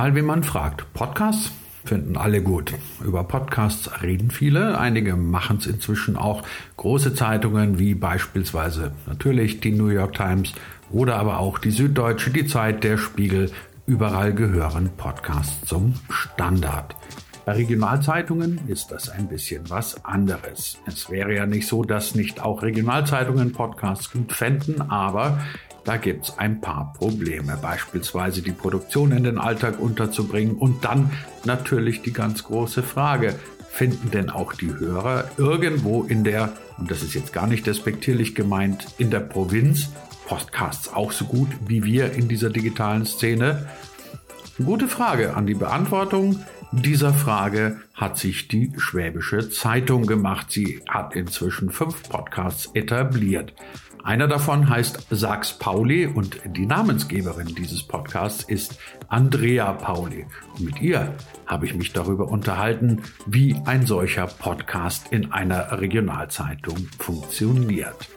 Egal wie man fragt. Podcasts finden alle gut. Über Podcasts reden viele. Einige machen es inzwischen auch. Große Zeitungen wie beispielsweise natürlich die New York Times oder aber auch die Süddeutsche, die Zeit, der Spiegel. Überall gehören Podcasts zum Standard. Bei Regionalzeitungen ist das ein bisschen was anderes. Es wäre ja nicht so, dass nicht auch Regionalzeitungen Podcasts gut fänden, aber da gibt es ein paar Probleme, beispielsweise die Produktion in den Alltag unterzubringen und dann natürlich die ganz große Frage, finden denn auch die Hörer irgendwo in der, und das ist jetzt gar nicht despektierlich gemeint, in der Provinz Podcasts auch so gut wie wir in dieser digitalen Szene? Gute Frage an die Beantwortung dieser Frage hat sich die Schwäbische Zeitung gemacht. Sie hat inzwischen fünf Podcasts etabliert. Einer davon heißt Sachs Pauli und die Namensgeberin dieses Podcasts ist Andrea Pauli. Und mit ihr habe ich mich darüber unterhalten, wie ein solcher Podcast in einer Regionalzeitung funktioniert.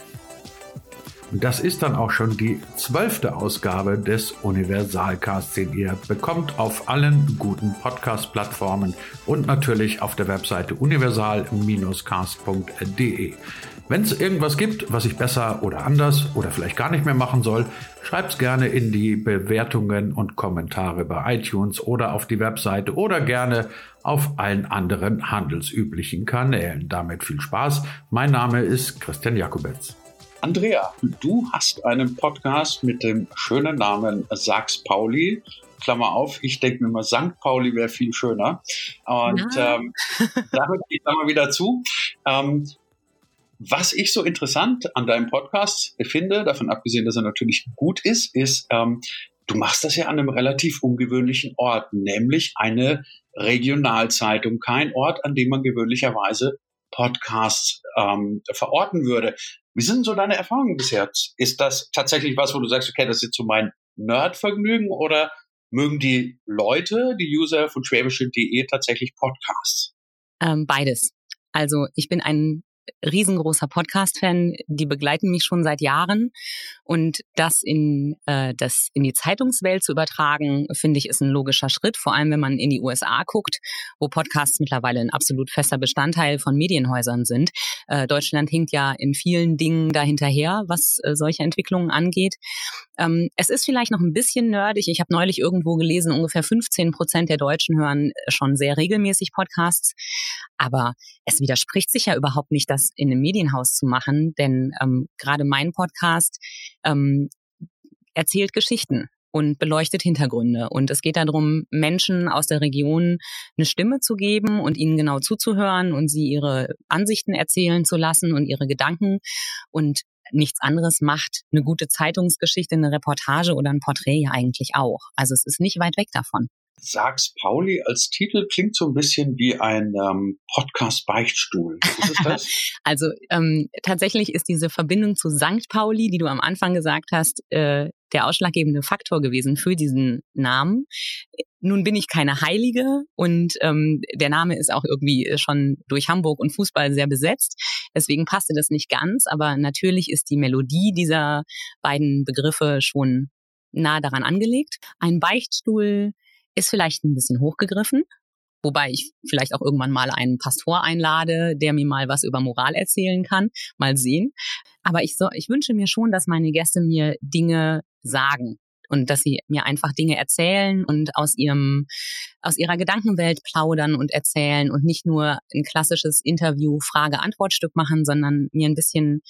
Und das ist dann auch schon die zwölfte Ausgabe des Universalcasts, den ihr bekommt auf allen guten Podcast-Plattformen und natürlich auf der Webseite universal-cast.de. Wenn es irgendwas gibt, was ich besser oder anders oder vielleicht gar nicht mehr machen soll, schreibt's gerne in die Bewertungen und Kommentare bei iTunes oder auf die Webseite oder gerne auf allen anderen handelsüblichen Kanälen. Damit viel Spaß. Mein Name ist Christian Jakobetz. Andrea, du hast einen Podcast mit dem schönen Namen Sachs Pauli. Klammer auf, ich denke mir mal, St. Pauli wäre viel schöner. Und ähm, da höre ich mal wieder zu. Ähm, was ich so interessant an deinem Podcast finde, davon abgesehen, dass er natürlich gut ist, ist, ähm, du machst das ja an einem relativ ungewöhnlichen Ort, nämlich eine Regionalzeitung. Kein Ort, an dem man gewöhnlicherweise Podcasts ähm, verorten würde. Wie sind so deine Erfahrungen bisher? Ist das tatsächlich was, wo du sagst, okay, das ist jetzt so mein Nerdvergnügen oder mögen die Leute, die User von schwäbische.de tatsächlich Podcasts? Ähm, beides. Also ich bin ein riesengroßer Podcast-Fan, die begleiten mich schon seit Jahren und das in äh, das in die Zeitungswelt zu übertragen, finde ich, ist ein logischer Schritt. Vor allem, wenn man in die USA guckt, wo Podcasts mittlerweile ein absolut fester Bestandteil von Medienhäusern sind. Äh, Deutschland hinkt ja in vielen Dingen dahinterher, was äh, solche Entwicklungen angeht. Ähm, es ist vielleicht noch ein bisschen nerdig. Ich habe neulich irgendwo gelesen, ungefähr 15 Prozent der Deutschen hören schon sehr regelmäßig Podcasts. Aber es widerspricht sich ja überhaupt nicht, das in einem Medienhaus zu machen, denn ähm, gerade mein Podcast ähm, erzählt Geschichten und beleuchtet Hintergründe. Und es geht darum, Menschen aus der Region eine Stimme zu geben und ihnen genau zuzuhören und sie ihre Ansichten erzählen zu lassen und ihre Gedanken. Und nichts anderes macht eine gute Zeitungsgeschichte, eine Reportage oder ein Porträt ja eigentlich auch. Also es ist nicht weit weg davon. Sags Pauli als Titel klingt so ein bisschen wie ein ähm, Podcast-Beichtstuhl. Also ähm, tatsächlich ist diese Verbindung zu St. Pauli, die du am Anfang gesagt hast, äh, der ausschlaggebende Faktor gewesen für diesen Namen. Nun bin ich keine Heilige und ähm, der Name ist auch irgendwie schon durch Hamburg und Fußball sehr besetzt. Deswegen passte das nicht ganz, aber natürlich ist die Melodie dieser beiden Begriffe schon nah daran angelegt. Ein Beichtstuhl ist vielleicht ein bisschen hochgegriffen, wobei ich vielleicht auch irgendwann mal einen Pastor einlade, der mir mal was über Moral erzählen kann. Mal sehen. Aber ich, so, ich wünsche mir schon, dass meine Gäste mir Dinge sagen und dass sie mir einfach Dinge erzählen und aus ihrem aus ihrer Gedankenwelt plaudern und erzählen und nicht nur ein klassisches Interview Frage-Antwort-Stück machen, sondern mir ein bisschen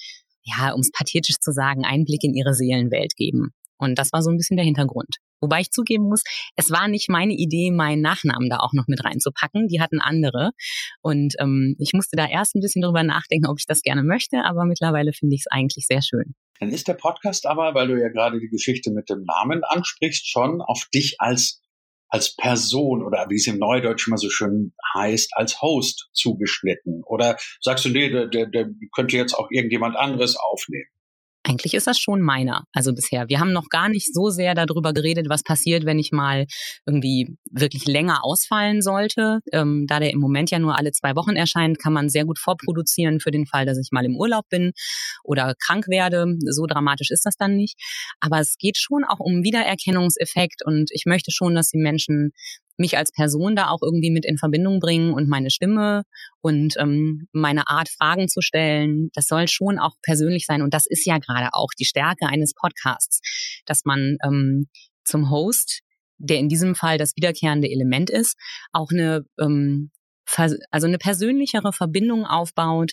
ja, um es pathetisch zu sagen, Einblick in ihre Seelenwelt geben. Und das war so ein bisschen der Hintergrund. Wobei ich zugeben muss, es war nicht meine Idee, meinen Nachnamen da auch noch mit reinzupacken. Die hatten andere. Und ähm, ich musste da erst ein bisschen drüber nachdenken, ob ich das gerne möchte, aber mittlerweile finde ich es eigentlich sehr schön. Dann ist der Podcast aber, weil du ja gerade die Geschichte mit dem Namen ansprichst, schon auf dich als als Person oder wie es im Neudeutsch immer so schön heißt, als Host zugeschnitten? Oder sagst du, nee, der, der, der könnte jetzt auch irgendjemand anderes aufnehmen? Eigentlich ist das schon meiner, also bisher. Wir haben noch gar nicht so sehr darüber geredet, was passiert, wenn ich mal irgendwie wirklich länger ausfallen sollte. Ähm, da der im Moment ja nur alle zwei Wochen erscheint, kann man sehr gut vorproduzieren für den Fall, dass ich mal im Urlaub bin oder krank werde. So dramatisch ist das dann nicht. Aber es geht schon auch um Wiedererkennungseffekt und ich möchte schon, dass die Menschen mich als Person da auch irgendwie mit in Verbindung bringen und meine Stimme und ähm, meine Art, Fragen zu stellen. Das soll schon auch persönlich sein. Und das ist ja gerade auch die Stärke eines Podcasts, dass man ähm, zum Host, der in diesem Fall das wiederkehrende Element ist, auch eine ähm, also eine persönlichere Verbindung aufbaut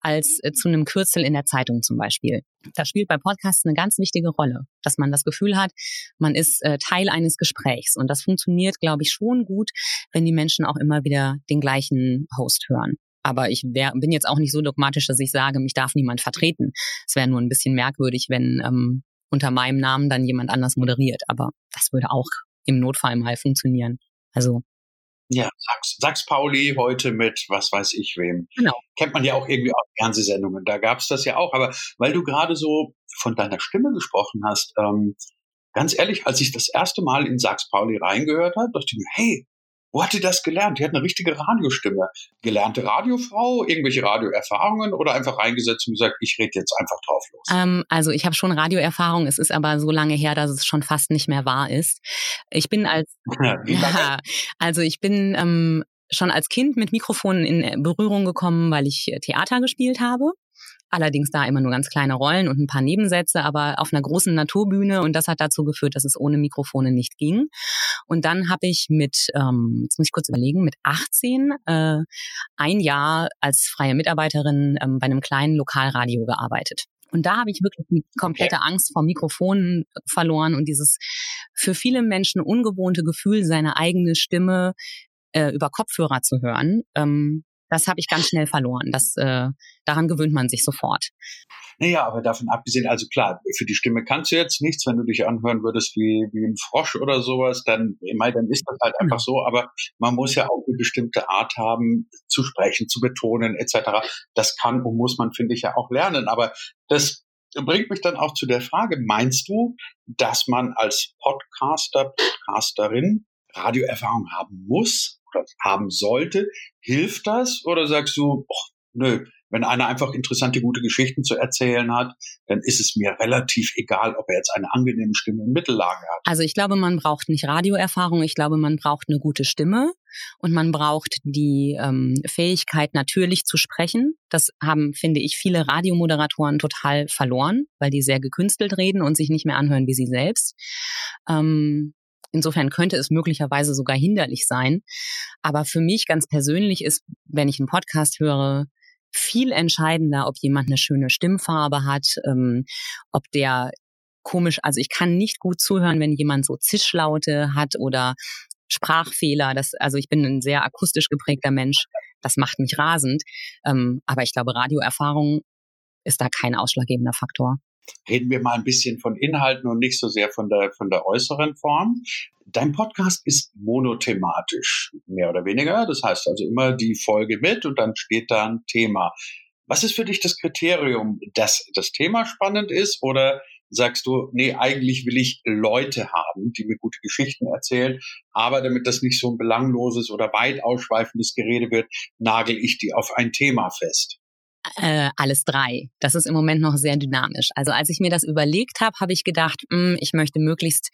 als äh, zu einem Kürzel in der Zeitung zum Beispiel. Das spielt bei Podcasts eine ganz wichtige Rolle, dass man das Gefühl hat, man ist äh, Teil eines Gesprächs. Und das funktioniert, glaube ich, schon gut, wenn die Menschen auch immer wieder den gleichen Host hören. Aber ich wär, bin jetzt auch nicht so dogmatisch, dass ich sage, mich darf niemand vertreten. Es wäre nur ein bisschen merkwürdig, wenn ähm, unter meinem Namen dann jemand anders moderiert. Aber das würde auch im Notfall mal funktionieren. Also ja, Sachs, Sachs Pauli heute mit was weiß ich wem. Genau. Kennt man ja auch irgendwie aus Fernsehsendungen. Da gab's das ja auch. Aber weil du gerade so von deiner Stimme gesprochen hast, ähm, ganz ehrlich, als ich das erste Mal in Sachs Pauli reingehört habe, dachte ich mir, hey, wo hat die das gelernt? Die hat eine richtige Radiostimme. Gelernte Radiofrau, irgendwelche Radioerfahrungen oder einfach reingesetzt und gesagt, ich rede jetzt einfach drauf los? Ähm, also ich habe schon Radioerfahrung, es ist aber so lange her, dass es schon fast nicht mehr wahr ist. Ich bin als ja, also ich bin ähm, schon als Kind mit Mikrofonen in Berührung gekommen, weil ich Theater gespielt habe. Allerdings da immer nur ganz kleine Rollen und ein paar Nebensätze, aber auf einer großen Naturbühne und das hat dazu geführt, dass es ohne Mikrofone nicht ging. Und dann habe ich mit, ähm, jetzt muss ich kurz überlegen, mit 18 äh, ein Jahr als freie Mitarbeiterin ähm, bei einem kleinen Lokalradio gearbeitet. Und da habe ich wirklich die komplette Angst vor Mikrofonen verloren und dieses für viele Menschen ungewohnte Gefühl, seine eigene Stimme äh, über Kopfhörer zu hören. Ähm, das habe ich ganz schnell verloren. Das, äh, daran gewöhnt man sich sofort. Naja, aber davon abgesehen, also klar, für die Stimme kannst du jetzt nichts, wenn du dich anhören würdest wie, wie ein Frosch oder sowas, dann, mal, dann ist das halt einfach so, aber man muss ja auch eine bestimmte Art haben, zu sprechen, zu betonen, etc. Das kann und muss man, finde ich, ja auch lernen. Aber das bringt mich dann auch zu der Frage, meinst du, dass man als Podcaster, Podcasterin Radioerfahrung haben muss oder haben sollte? Hilft das oder sagst du, oh, nö, wenn einer einfach interessante, gute Geschichten zu erzählen hat, dann ist es mir relativ egal, ob er jetzt eine angenehme Stimme in Mittellage hat. Also ich glaube, man braucht nicht Radioerfahrung, ich glaube, man braucht eine gute Stimme und man braucht die ähm, Fähigkeit, natürlich zu sprechen. Das haben, finde ich, viele Radiomoderatoren total verloren, weil die sehr gekünstelt reden und sich nicht mehr anhören wie sie selbst. Ähm, Insofern könnte es möglicherweise sogar hinderlich sein. Aber für mich ganz persönlich ist, wenn ich einen Podcast höre, viel entscheidender, ob jemand eine schöne Stimmfarbe hat, ähm, ob der komisch, also ich kann nicht gut zuhören, wenn jemand so Zischlaute hat oder Sprachfehler. Das, also ich bin ein sehr akustisch geprägter Mensch. Das macht mich rasend. Ähm, aber ich glaube, Radioerfahrung ist da kein ausschlaggebender Faktor. Reden wir mal ein bisschen von Inhalten und nicht so sehr von der, von der äußeren Form. Dein Podcast ist monothematisch, mehr oder weniger. Das heißt also immer die Folge mit und dann steht da ein Thema. Was ist für dich das Kriterium, dass das Thema spannend ist oder sagst du, nee, eigentlich will ich Leute haben, die mir gute Geschichten erzählen, aber damit das nicht so ein belangloses oder weit ausschweifendes Gerede wird, nagel ich die auf ein Thema fest? Äh, alles drei. Das ist im Moment noch sehr dynamisch. Also als ich mir das überlegt habe, habe ich gedacht, mh, hm, ich möchte möglichst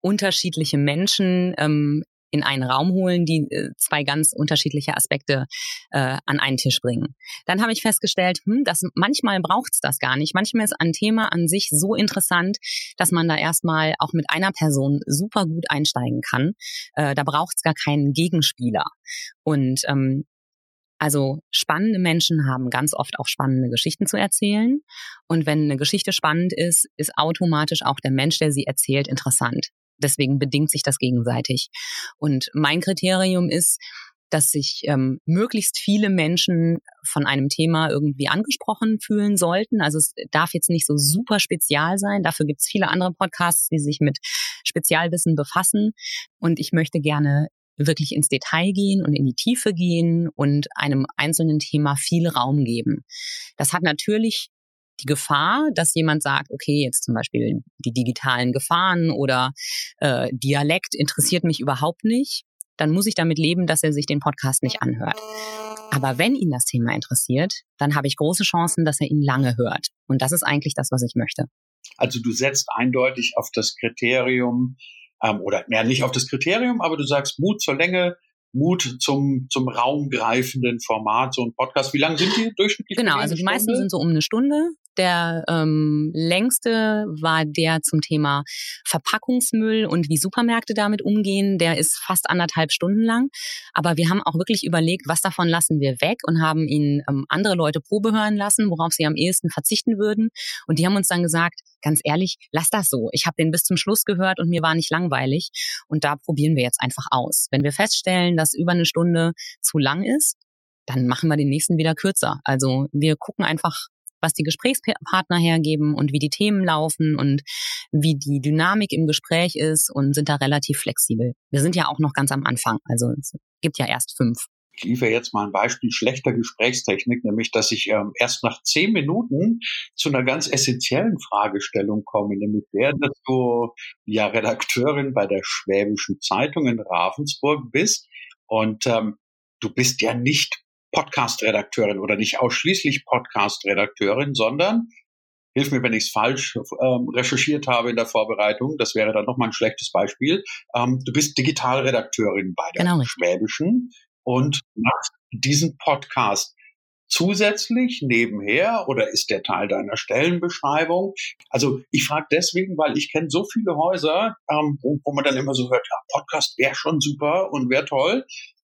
unterschiedliche Menschen ähm, in einen Raum holen, die äh, zwei ganz unterschiedliche Aspekte äh, an einen Tisch bringen. Dann habe ich festgestellt, hm, dass manchmal braucht's das gar nicht. Manchmal ist ein Thema an sich so interessant, dass man da erstmal auch mit einer Person super gut einsteigen kann. Äh, da braucht's gar keinen Gegenspieler. Und ähm, also spannende Menschen haben ganz oft auch spannende Geschichten zu erzählen. Und wenn eine Geschichte spannend ist, ist automatisch auch der Mensch, der sie erzählt, interessant. Deswegen bedingt sich das gegenseitig. Und mein Kriterium ist, dass sich ähm, möglichst viele Menschen von einem Thema irgendwie angesprochen fühlen sollten. Also es darf jetzt nicht so super spezial sein. Dafür gibt es viele andere Podcasts, die sich mit Spezialwissen befassen. Und ich möchte gerne wirklich ins Detail gehen und in die Tiefe gehen und einem einzelnen Thema viel Raum geben. Das hat natürlich die Gefahr, dass jemand sagt, okay, jetzt zum Beispiel die digitalen Gefahren oder äh, Dialekt interessiert mich überhaupt nicht, dann muss ich damit leben, dass er sich den Podcast nicht anhört. Aber wenn ihn das Thema interessiert, dann habe ich große Chancen, dass er ihn lange hört. Und das ist eigentlich das, was ich möchte. Also du setzt eindeutig auf das Kriterium, ähm, oder ja, nicht auf das Kriterium, aber du sagst Mut zur Länge, Mut zum, zum raumgreifenden Format, so ein Podcast. Wie lang sind die durchschnittlich? Genau, also die meisten sind so um eine Stunde. Der ähm, längste war der zum Thema Verpackungsmüll und wie Supermärkte damit umgehen. Der ist fast anderthalb Stunden lang. Aber wir haben auch wirklich überlegt, was davon lassen wir weg und haben ihn ähm, andere Leute Probe hören lassen, worauf sie am ehesten verzichten würden. Und die haben uns dann gesagt, ganz ehrlich, lass das so. Ich habe den bis zum Schluss gehört und mir war nicht langweilig. Und da probieren wir jetzt einfach aus. Wenn wir feststellen, dass über eine Stunde zu lang ist, dann machen wir den nächsten wieder kürzer. Also wir gucken einfach, was die Gesprächspartner hergeben und wie die Themen laufen und wie die Dynamik im Gespräch ist und sind da relativ flexibel. Wir sind ja auch noch ganz am Anfang, also es gibt ja erst fünf. Ich liefere jetzt mal ein Beispiel schlechter Gesprächstechnik, nämlich dass ich ähm, erst nach zehn Minuten zu einer ganz essentiellen Fragestellung komme, nämlich der, dass du ja Redakteurin bei der Schwäbischen Zeitung in Ravensburg bist und ähm, du bist ja nicht Podcast-Redakteurin oder nicht ausschließlich Podcast-Redakteurin, sondern hilf mir, wenn ich es falsch ähm, recherchiert habe in der Vorbereitung, das wäre dann nochmal ein schlechtes Beispiel. Ähm, du bist Digitalredakteurin bei der genau. Schwäbischen und machst diesen Podcast zusätzlich nebenher oder ist der Teil deiner Stellenbeschreibung? Also ich frage deswegen, weil ich kenne so viele Häuser, ähm, wo, wo, man dann immer so hört, ja, Podcast wäre schon super und wäre toll,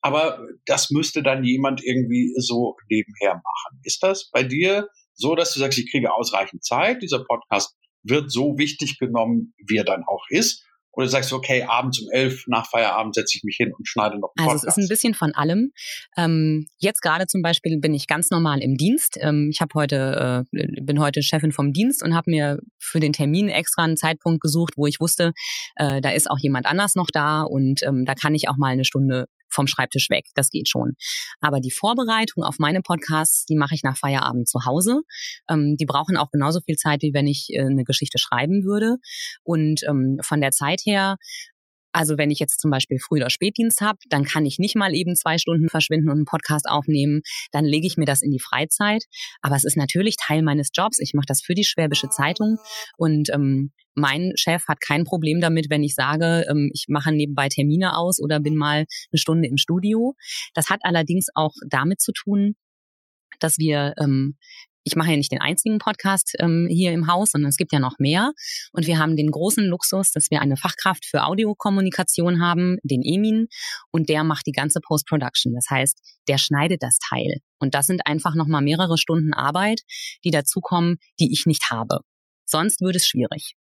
aber das müsste dann jemand irgendwie so nebenher machen. Ist das bei dir so, dass du sagst, ich kriege ausreichend Zeit, dieser Podcast wird so wichtig genommen, wie er dann auch ist? Oder sagst du, okay, abends um elf nach Feierabend setze ich mich hin und schneide noch einen Also es ist ein bisschen von allem. Ähm, jetzt gerade zum Beispiel bin ich ganz normal im Dienst. Ähm, ich habe heute, äh, bin heute Chefin vom Dienst und habe mir für den Termin extra einen Zeitpunkt gesucht, wo ich wusste, äh, da ist auch jemand anders noch da und ähm, da kann ich auch mal eine Stunde vom Schreibtisch weg. Das geht schon. Aber die Vorbereitung auf meine Podcasts, die mache ich nach Feierabend zu Hause. Ähm, die brauchen auch genauso viel Zeit, wie wenn ich äh, eine Geschichte schreiben würde. Und ähm, von der Zeit her also wenn ich jetzt zum Beispiel Früh- oder Spätdienst habe, dann kann ich nicht mal eben zwei Stunden verschwinden und einen Podcast aufnehmen. Dann lege ich mir das in die Freizeit. Aber es ist natürlich Teil meines Jobs. Ich mache das für die Schwäbische Zeitung und ähm, mein Chef hat kein Problem damit, wenn ich sage, ähm, ich mache nebenbei Termine aus oder bin mal eine Stunde im Studio. Das hat allerdings auch damit zu tun, dass wir ähm, ich mache ja nicht den einzigen Podcast ähm, hier im Haus, sondern es gibt ja noch mehr. Und wir haben den großen Luxus, dass wir eine Fachkraft für Audiokommunikation haben, den Emin, und der macht die ganze Post-Production. Das heißt, der schneidet das Teil. Und das sind einfach nochmal mehrere Stunden Arbeit, die dazukommen, die ich nicht habe. Sonst würde es schwierig.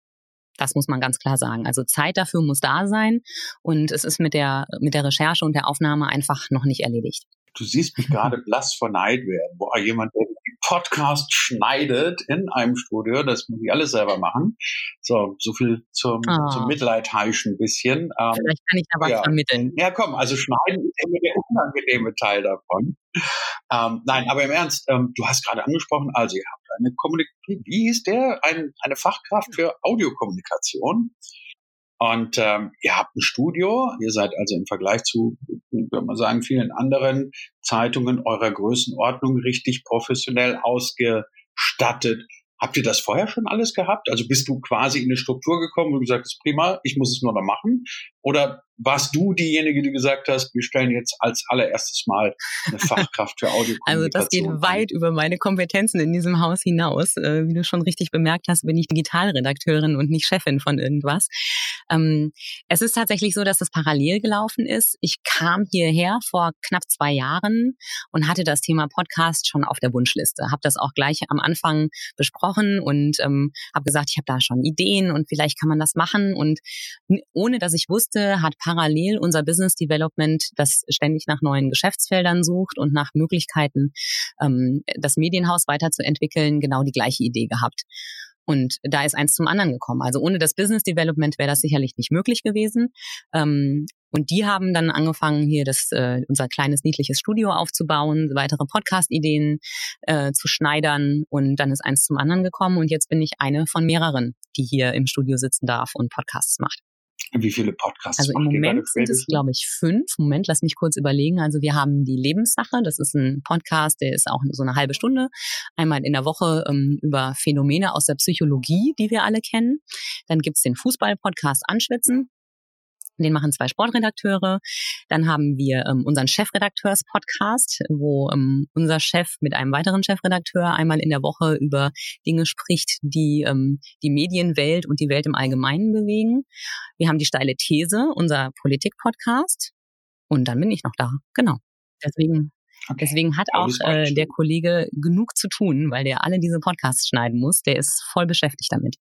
Das muss man ganz klar sagen. Also Zeit dafür muss da sein und es ist mit der, mit der Recherche und der Aufnahme einfach noch nicht erledigt. Du siehst mich gerade blass vor Neid werden. Boah, jemand, der Podcast schneidet in einem Studio. Das muss ich alles selber machen. So, so viel zum, oh. zum Mitleid heischen bisschen. Ähm, Vielleicht kann ich da was ja. vermitteln. Ja, komm, also schneiden ist immer der unangenehme Teil davon. Ähm, nein, aber im Ernst, ähm, du hast gerade angesprochen, also ihr habt eine Kommunikation, wie hieß der? Ein, eine Fachkraft für Audiokommunikation. Und ähm, ihr habt ein Studio, ihr seid also im Vergleich zu, würde man sagen, vielen anderen Zeitungen eurer Größenordnung richtig professionell ausgestattet. Habt ihr das vorher schon alles gehabt? Also bist du quasi in eine Struktur gekommen und gesagt, das ist prima, ich muss es nur noch machen? Oder warst du diejenige, die gesagt hast, wir stellen jetzt als allererstes mal eine Fachkraft für Audiokommunikation? Also das geht weit über meine Kompetenzen in diesem Haus hinaus. Äh, wie du schon richtig bemerkt hast, bin ich Digitalredakteurin und nicht Chefin von irgendwas. Ähm, es ist tatsächlich so, dass es parallel gelaufen ist. Ich kam hierher vor knapp zwei Jahren und hatte das Thema Podcast schon auf der Wunschliste. Habe das auch gleich am Anfang besprochen und ähm, habe gesagt, ich habe da schon Ideen und vielleicht kann man das machen. Und ohne dass ich wusste, hat parallel unser Business Development, das ständig nach neuen Geschäftsfeldern sucht und nach Möglichkeiten, ähm, das Medienhaus weiterzuentwickeln, genau die gleiche Idee gehabt. Und da ist eins zum anderen gekommen. Also ohne das Business Development wäre das sicherlich nicht möglich gewesen. Ähm, und die haben dann angefangen, hier das, äh, unser kleines niedliches Studio aufzubauen, weitere Podcast-Ideen äh, zu schneidern. Und dann ist eins zum anderen gekommen. Und jetzt bin ich eine von mehreren, die hier im Studio sitzen darf und Podcasts macht. Wie viele Podcasts? Also im Moment sind es, glaube ich, fünf. Moment, lass mich kurz überlegen. Also wir haben die Lebenssache. Das ist ein Podcast, der ist auch so eine halbe Stunde, einmal in der Woche ähm, über Phänomene aus der Psychologie, die wir alle kennen. Dann gibt's den Fußball-Podcast Anschwitzen. Den machen zwei Sportredakteure. Dann haben wir ähm, unseren Chefredakteurs-Podcast, wo ähm, unser Chef mit einem weiteren Chefredakteur einmal in der Woche über Dinge spricht, die ähm, die Medienwelt und die Welt im Allgemeinen bewegen. Wir haben die steile These, unser Politik-Podcast. Und dann bin ich noch da. Genau. Deswegen Okay. Deswegen hat auch äh, der Kollege genug zu tun, weil der alle diese Podcasts schneiden muss. Der ist voll beschäftigt damit.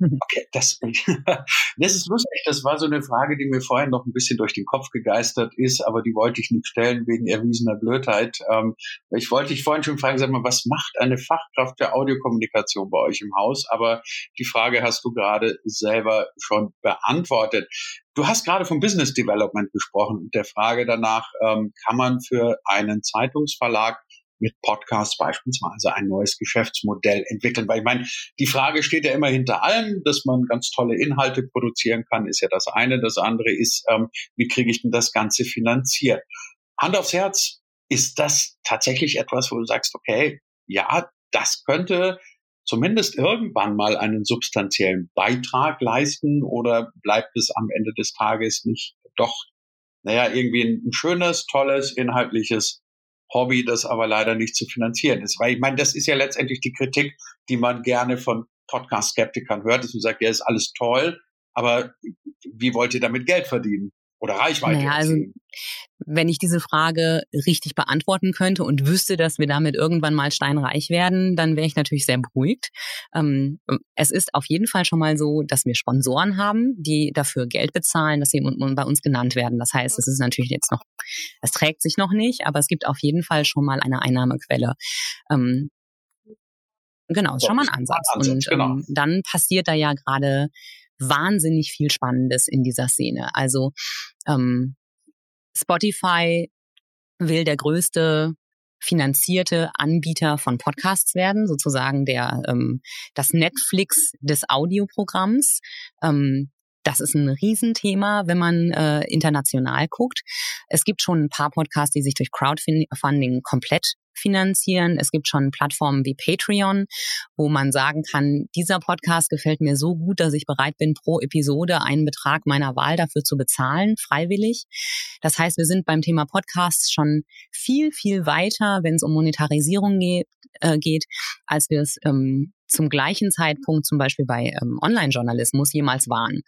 Okay, das, das ist lustig. Das war so eine Frage, die mir vorhin noch ein bisschen durch den Kopf gegeistert ist, aber die wollte ich nicht stellen wegen erwiesener Blödheit. Ähm, ich wollte dich vorhin schon fragen, sag mal, was macht eine Fachkraft der Audiokommunikation bei euch im Haus? Aber die Frage hast du gerade selber schon beantwortet. Du hast gerade vom Business Development gesprochen und der Frage danach, ähm, kann man für einen Zeitungsverlag mit Podcasts beispielsweise ein neues Geschäftsmodell entwickeln. Weil ich meine, die Frage steht ja immer hinter allem, dass man ganz tolle Inhalte produzieren kann, ist ja das eine. Das andere ist, ähm, wie kriege ich denn das Ganze finanziert? Hand aufs Herz, ist das tatsächlich etwas, wo du sagst, okay, ja, das könnte zumindest irgendwann mal einen substanziellen Beitrag leisten oder bleibt es am Ende des Tages nicht doch, naja, irgendwie ein schönes, tolles, inhaltliches Hobby, das aber leider nicht zu finanzieren ist. Weil ich meine, das ist ja letztendlich die Kritik, die man gerne von Podcast-Skeptikern hört, dass man sagt, ja, ist alles toll, aber wie wollt ihr damit Geld verdienen? Oder Reichweite naja, also, wenn ich diese Frage richtig beantworten könnte und wüsste, dass wir damit irgendwann mal steinreich werden, dann wäre ich natürlich sehr beruhigt. Ähm, es ist auf jeden Fall schon mal so, dass wir Sponsoren haben, die dafür Geld bezahlen, dass sie bei uns genannt werden. Das heißt, es ist natürlich jetzt noch, es trägt sich noch nicht, aber es gibt auf jeden Fall schon mal eine Einnahmequelle. Ähm, genau, ist schon mal ein Ansatz. Ansatz und genau. ähm, dann passiert da ja gerade wahnsinnig viel Spannendes in dieser Szene. Also ähm, Spotify will der größte finanzierte Anbieter von Podcasts werden, sozusagen der ähm, das Netflix des Audioprogramms. Ähm, das ist ein Riesenthema, wenn man äh, international guckt. Es gibt schon ein paar Podcasts, die sich durch Crowdfunding komplett finanzieren. Es gibt schon Plattformen wie Patreon, wo man sagen kann, dieser Podcast gefällt mir so gut, dass ich bereit bin, pro Episode einen Betrag meiner Wahl dafür zu bezahlen, freiwillig. Das heißt, wir sind beim Thema Podcasts schon viel, viel weiter, wenn es um Monetarisierung geht, äh, geht als wir es ähm, zum gleichen Zeitpunkt zum Beispiel bei ähm, Online-Journalismus jemals waren.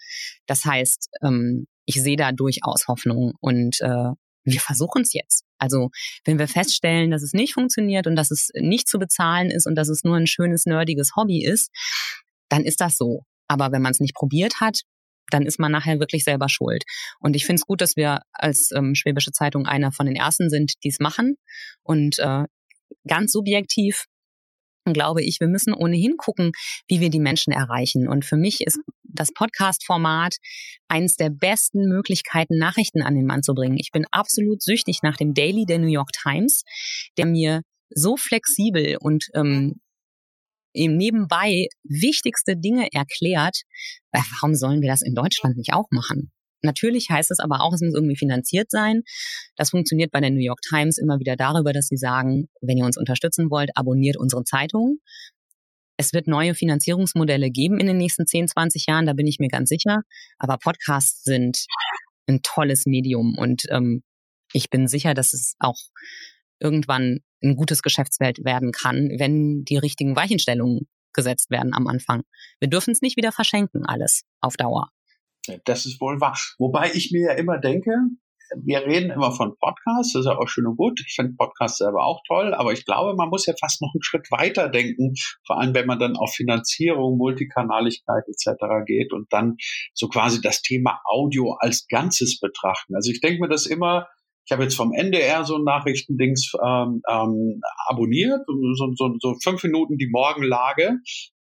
Das heißt, ähm, ich sehe da durchaus Hoffnung und äh, wir versuchen es jetzt. Also wenn wir feststellen, dass es nicht funktioniert und dass es nicht zu bezahlen ist und dass es nur ein schönes, nerdiges Hobby ist, dann ist das so. Aber wenn man es nicht probiert hat, dann ist man nachher wirklich selber schuld. Und ich finde es gut, dass wir als ähm, Schwäbische Zeitung einer von den ersten sind, die es machen. Und äh, ganz subjektiv glaube ich, wir müssen ohnehin gucken, wie wir die Menschen erreichen. Und für mich ist das Podcast-Format eines der besten Möglichkeiten, Nachrichten an den Mann zu bringen. Ich bin absolut süchtig nach dem Daily der New York Times, der mir so flexibel und ähm, eben nebenbei wichtigste Dinge erklärt. Äh, warum sollen wir das in Deutschland nicht auch machen? Natürlich heißt es aber auch, es muss irgendwie finanziert sein. Das funktioniert bei der New York Times immer wieder darüber, dass sie sagen, wenn ihr uns unterstützen wollt, abonniert unsere Zeitung. Es wird neue Finanzierungsmodelle geben in den nächsten 10, 20 Jahren, da bin ich mir ganz sicher. Aber Podcasts sind ein tolles Medium und ähm, ich bin sicher, dass es auch irgendwann ein gutes Geschäftsfeld werden kann, wenn die richtigen Weichenstellungen gesetzt werden am Anfang. Wir dürfen es nicht wieder verschenken, alles auf Dauer. Das ist wohl wahr. Wobei ich mir ja immer denke, wir reden immer von Podcasts, das ist ja auch schön und gut. Ich finde Podcasts selber auch toll, aber ich glaube, man muss ja fast noch einen Schritt weiter denken, vor allem wenn man dann auf Finanzierung, Multikanaligkeit etc. geht und dann so quasi das Thema Audio als Ganzes betrachten. Also ich denke mir das immer, Ich habe jetzt vom NDR so ein Nachrichtendings ähm, ähm, abonniert, so, so, so fünf Minuten die Morgenlage.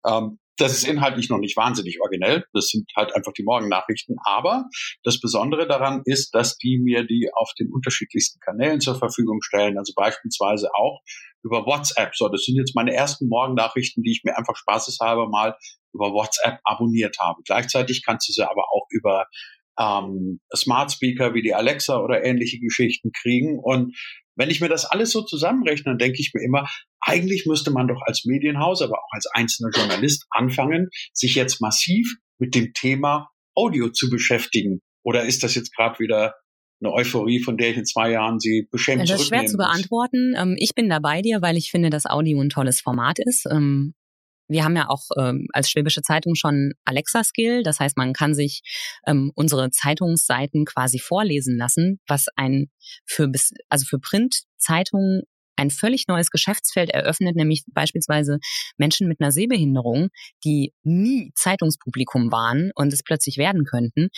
Ähm, das ist inhaltlich noch nicht wahnsinnig originell. Das sind halt einfach die Morgennachrichten. Aber das Besondere daran ist, dass die mir die auf den unterschiedlichsten Kanälen zur Verfügung stellen. Also beispielsweise auch über WhatsApp. So, das sind jetzt meine ersten Morgennachrichten, die ich mir einfach spaßeshalber mal über WhatsApp abonniert habe. Gleichzeitig kannst du sie aber auch über ähm, Smart Speaker wie die Alexa oder ähnliche Geschichten kriegen. Und wenn ich mir das alles so zusammenrechne, dann denke ich mir immer, eigentlich müsste man doch als Medienhaus, aber auch als einzelner Journalist anfangen, sich jetzt massiv mit dem Thema Audio zu beschäftigen. Oder ist das jetzt gerade wieder eine Euphorie, von der ich in zwei Jahren sie beschämt Das ist schwer zu beantworten. Ähm, ich bin da bei dir, weil ich finde, dass Audio ein tolles Format ist. Wir haben ja auch ähm, als Schwäbische Zeitung schon Alexa-Skill. Das heißt, man kann sich ähm, unsere Zeitungsseiten quasi vorlesen lassen, was ein für bis, also für Printzeitungen ein völlig neues Geschäftsfeld eröffnet, nämlich beispielsweise Menschen mit einer Sehbehinderung, die nie Zeitungspublikum waren und es plötzlich werden könnten.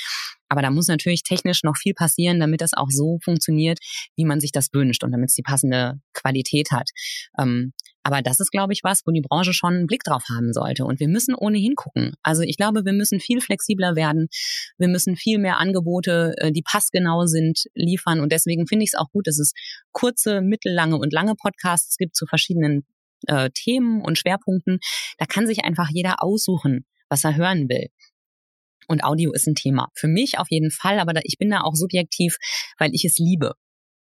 Aber da muss natürlich technisch noch viel passieren, damit das auch so funktioniert, wie man sich das wünscht und damit es die passende Qualität hat. Ähm, aber das ist, glaube ich, was, wo die Branche schon einen Blick drauf haben sollte. Und wir müssen ohnehin gucken. Also ich glaube, wir müssen viel flexibler werden. Wir müssen viel mehr Angebote, äh, die passgenau sind, liefern. Und deswegen finde ich es auch gut, dass es kurze, mittellange und lange Podcasts gibt zu verschiedenen äh, Themen und Schwerpunkten. Da kann sich einfach jeder aussuchen, was er hören will. Und Audio ist ein Thema. Für mich auf jeden Fall, aber ich bin da auch subjektiv, weil ich es liebe.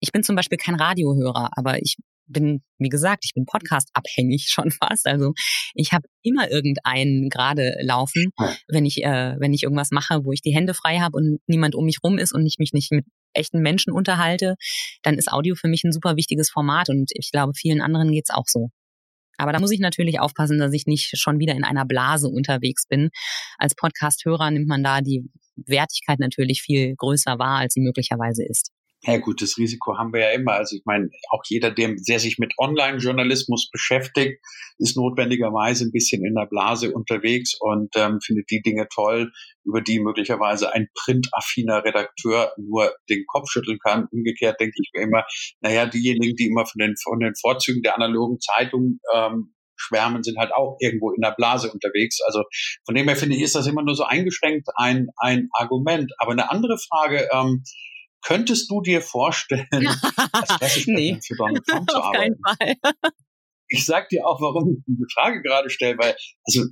Ich bin zum Beispiel kein Radiohörer, aber ich bin, wie gesagt, ich bin Podcast-abhängig schon fast. Also ich habe immer irgendeinen gerade laufen, wenn ich, äh, wenn ich irgendwas mache, wo ich die Hände frei habe und niemand um mich rum ist und ich mich nicht mit echten Menschen unterhalte, dann ist Audio für mich ein super wichtiges Format und ich glaube, vielen anderen geht's auch so. Aber da muss ich natürlich aufpassen, dass ich nicht schon wieder in einer Blase unterwegs bin. Als Podcast-Hörer nimmt man da die Wertigkeit natürlich viel größer wahr, als sie möglicherweise ist. Ja gut, das Risiko haben wir ja immer. Also ich meine, auch jeder, der, der sich mit Online-Journalismus beschäftigt, ist notwendigerweise ein bisschen in der Blase unterwegs und ähm, findet die Dinge toll, über die möglicherweise ein printaffiner Redakteur nur den Kopf schütteln kann. Umgekehrt denke ich mir immer, naja, diejenigen, die immer von den, von den Vorzügen der analogen Zeitung ähm, schwärmen, sind halt auch irgendwo in der Blase unterwegs. Also von dem her finde ich, ist das immer nur so eingeschränkt ein, ein Argument. Aber eine andere Frage, ähm, Könntest du dir vorstellen, als nee, für Donald Trump zu arbeiten? Ich sag dir auch, warum ich diese Frage gerade stelle, weil, also,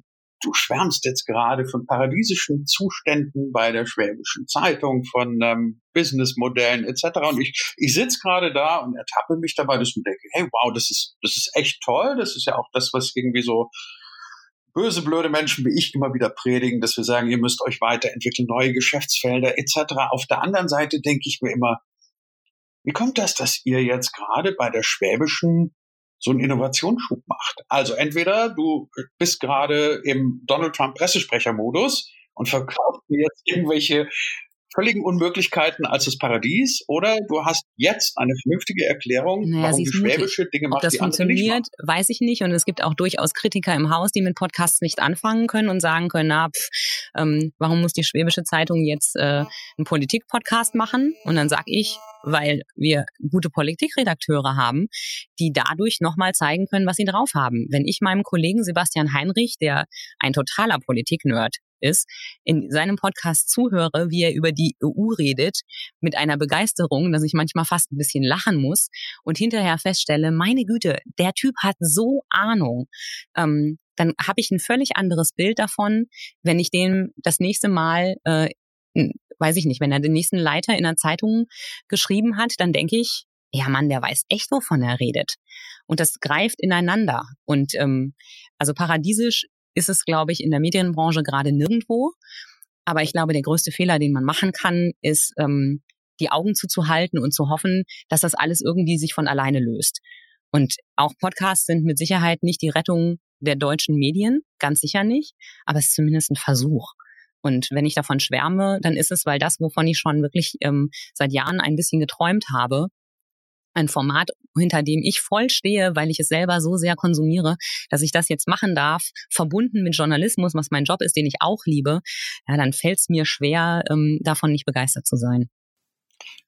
du schwärmst jetzt gerade von paradiesischen Zuständen bei der Schwäbischen Zeitung, von ähm, Businessmodellen etc. Und ich, ich sitze gerade da und ertappe mich dabei, dass ich mir denke, hey, wow, das ist, das ist echt toll. Das ist ja auch das, was irgendwie so böse, blöde Menschen wie ich immer wieder predigen, dass wir sagen, ihr müsst euch weiterentwickeln, neue Geschäftsfelder etc. Auf der anderen Seite denke ich mir immer, wie kommt das, dass ihr jetzt gerade bei der Schwäbischen so einen Innovationsschub macht? Also entweder du bist gerade im Donald Trump Pressesprechermodus und verkauft mir jetzt irgendwelche völligen Unmöglichkeiten als das Paradies oder du hast jetzt eine vernünftige Erklärung, naja, warum die schwäbische Dinge macht, Ob das die funktioniert, weiß ich nicht. Und es gibt auch durchaus Kritiker im Haus, die mit Podcasts nicht anfangen können und sagen können, na, pf, ähm, warum muss die schwäbische Zeitung jetzt äh, einen Politik-Podcast machen? Und dann sag ich, weil wir gute Politikredakteure haben, die dadurch nochmal zeigen können, was sie drauf haben. Wenn ich meinem Kollegen Sebastian Heinrich, der ein totaler Politik-Nerd ist, in seinem Podcast zuhöre, wie er über die EU redet, mit einer Begeisterung, dass ich manchmal fast ein bisschen lachen muss und hinterher feststelle, meine Güte, der Typ hat so Ahnung. Ähm, dann habe ich ein völlig anderes Bild davon, wenn ich dem das nächste Mal äh, weiß ich nicht, wenn er den nächsten Leiter in einer Zeitung geschrieben hat, dann denke ich, ja Mann, der weiß echt, wovon er redet. Und das greift ineinander. Und ähm, also paradiesisch ist es, glaube ich, in der Medienbranche gerade nirgendwo. Aber ich glaube, der größte Fehler, den man machen kann, ist, ähm, die Augen zuzuhalten und zu hoffen, dass das alles irgendwie sich von alleine löst. Und auch Podcasts sind mit Sicherheit nicht die Rettung der deutschen Medien, ganz sicher nicht, aber es ist zumindest ein Versuch. Und wenn ich davon schwärme, dann ist es, weil das, wovon ich schon wirklich ähm, seit Jahren ein bisschen geträumt habe, ein Format, hinter dem ich voll stehe, weil ich es selber so sehr konsumiere, dass ich das jetzt machen darf, verbunden mit Journalismus, was mein Job ist, den ich auch liebe, ja, dann fällt es mir schwer, ähm, davon nicht begeistert zu sein.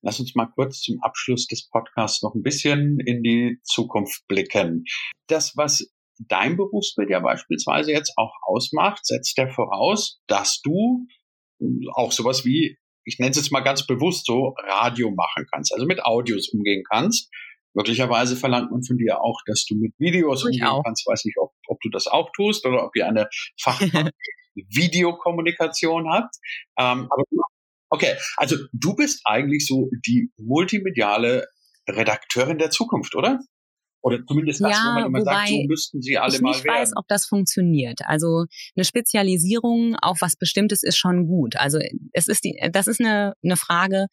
Lass uns mal kurz zum Abschluss des Podcasts noch ein bisschen in die Zukunft blicken. Das, was dein Berufsbild ja beispielsweise jetzt auch ausmacht, setzt ja voraus, dass du auch sowas wie, ich nenne es jetzt mal ganz bewusst so, Radio machen kannst, also mit Audios umgehen kannst. Möglicherweise verlangt man von dir auch, dass du mit Videos umgehen auch. kannst. Weiß nicht, ob, ob du das auch tust oder ob ihr eine Fach Videokommunikation habt. Ähm, aber okay, also du bist eigentlich so die multimediale Redakteurin der Zukunft, oder? Oder zumindest das, ja, wo man immer sagt, so müssten sie alle ich mal nicht werden. weiß, ob das funktioniert. Also eine Spezialisierung auf was Bestimmtes ist schon gut. Also es ist die, das ist eine, eine Frage,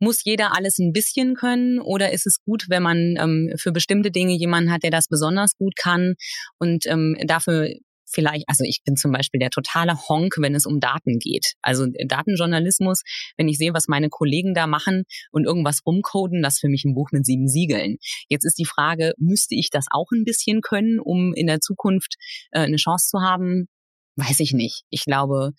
muss jeder alles ein bisschen können oder ist es gut, wenn man ähm, für bestimmte Dinge jemanden hat, der das besonders gut kann und ähm, dafür vielleicht, also ich bin zum Beispiel der totale Honk, wenn es um Daten geht. Also äh, Datenjournalismus, wenn ich sehe, was meine Kollegen da machen und irgendwas rumcoden, das ist für mich ein Buch mit sieben Siegeln. Jetzt ist die Frage, müsste ich das auch ein bisschen können, um in der Zukunft äh, eine Chance zu haben? Weiß ich nicht. Ich glaube,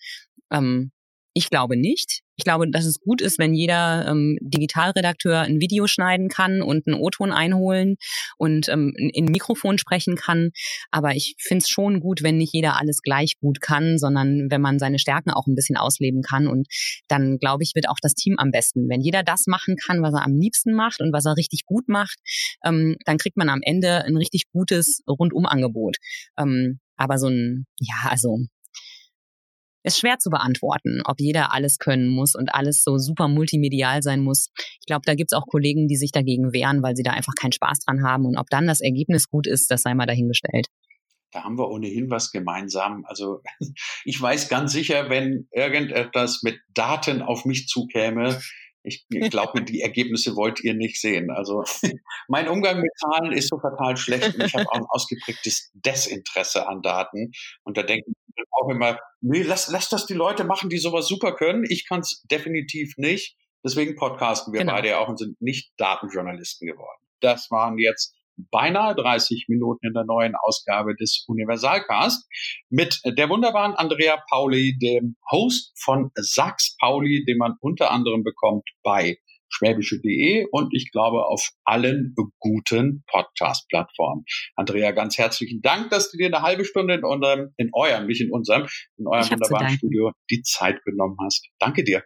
ähm, ich glaube nicht. Ich glaube, dass es gut ist, wenn jeder ähm, Digitalredakteur ein Video schneiden kann und einen O-Ton einholen und ähm, in Mikrofon sprechen kann. Aber ich finde es schon gut, wenn nicht jeder alles gleich gut kann, sondern wenn man seine Stärken auch ein bisschen ausleben kann. Und dann, glaube ich, wird auch das Team am besten. Wenn jeder das machen kann, was er am liebsten macht und was er richtig gut macht, ähm, dann kriegt man am Ende ein richtig gutes Rundumangebot. Ähm, aber so ein, ja, also ist schwer zu beantworten, ob jeder alles können muss und alles so super multimedial sein muss. Ich glaube, da gibt's auch Kollegen, die sich dagegen wehren, weil sie da einfach keinen Spaß dran haben. Und ob dann das Ergebnis gut ist, das sei mal dahingestellt. Da haben wir ohnehin was gemeinsam. Also ich weiß ganz sicher, wenn irgendetwas mit Daten auf mich zukäme, ich glaube, die Ergebnisse wollt ihr nicht sehen. Also mein Umgang mit Zahlen ist so fatal schlecht und ich habe auch ein ausgeprägtes Desinteresse an Daten. Und da denke ich auch immer, nee, lass, lass das die Leute machen, die sowas super können. Ich kann es definitiv nicht. Deswegen podcasten wir genau. beide ja auch und sind nicht Datenjournalisten geworden. Das waren jetzt beinahe 30 Minuten in der neuen Ausgabe des Universalcast mit der wunderbaren Andrea Pauli, dem Host von Sachs Pauli, den man unter anderem bekommt bei schwäbische.de und ich glaube auf allen guten Podcast-Plattformen. Andrea, ganz herzlichen Dank, dass du dir eine halbe Stunde in unserem, in eurem, nicht in unserem, in eurem wunderbaren Studio die Zeit genommen hast. Danke dir.